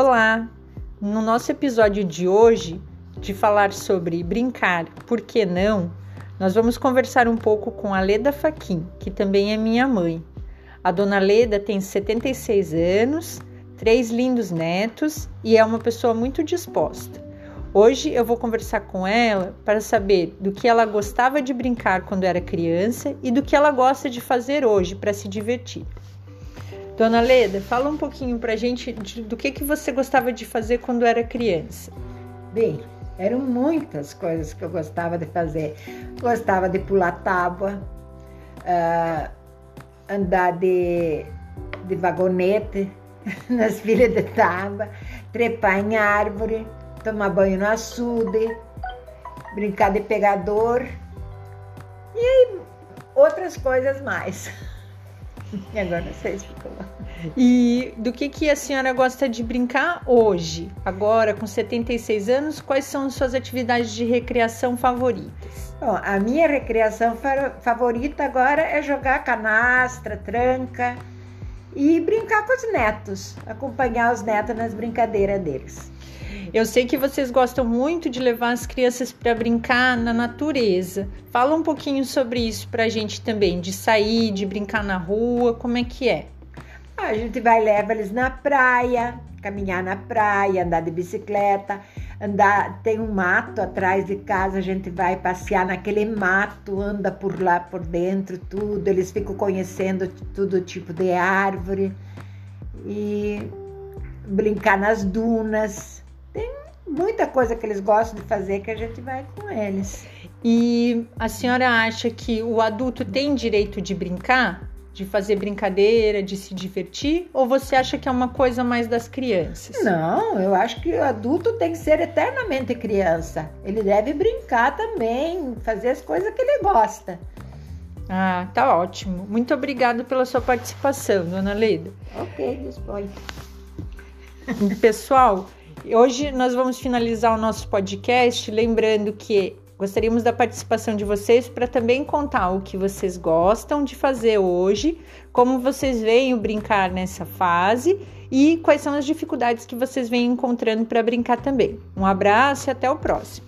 Olá! No nosso episódio de hoje, de falar sobre brincar, por que não? Nós vamos conversar um pouco com a Leda Faquin, que também é minha mãe. A dona Leda tem 76 anos, três lindos netos e é uma pessoa muito disposta. Hoje eu vou conversar com ela para saber do que ela gostava de brincar quando era criança e do que ela gosta de fazer hoje para se divertir. Dona Leda, fala um pouquinho pra gente de, do que, que você gostava de fazer quando era criança. Bem, eram muitas coisas que eu gostava de fazer. Gostava de pular tábua, uh, andar de, de vagonete nas filhas de tábua, trepar em árvore, tomar banho no açude, brincar de pegador e outras coisas mais. E agora ficam lá. E do que, que a senhora gosta de brincar hoje? Agora, com 76 anos, quais são suas atividades de recreação favoritas? Bom, a minha recreação favorita agora é jogar canastra, tranca e brincar com os netos, acompanhar os netos nas brincadeiras deles. Eu sei que vocês gostam muito de levar as crianças para brincar na natureza. Fala um pouquinho sobre isso para a gente também, de sair, de brincar na rua, como é que é? A gente vai leva eles na praia, caminhar na praia, andar de bicicleta, andar, tem um mato atrás de casa, a gente vai passear naquele mato, anda por lá por dentro, tudo, eles ficam conhecendo todo tipo de árvore e brincar nas dunas muita coisa que eles gostam de fazer que a gente vai com eles. E a senhora acha que o adulto tem direito de brincar? De fazer brincadeira, de se divertir? Ou você acha que é uma coisa mais das crianças? Não, eu acho que o adulto tem que ser eternamente criança. Ele deve brincar também, fazer as coisas que ele gosta. Ah, tá ótimo. Muito obrigada pela sua participação, dona Leda. Ok, dispõe. Pessoal, Hoje nós vamos finalizar o nosso podcast lembrando que gostaríamos da participação de vocês para também contar o que vocês gostam de fazer hoje, como vocês veem o brincar nessa fase e quais são as dificuldades que vocês vêm encontrando para brincar também. Um abraço e até o próximo.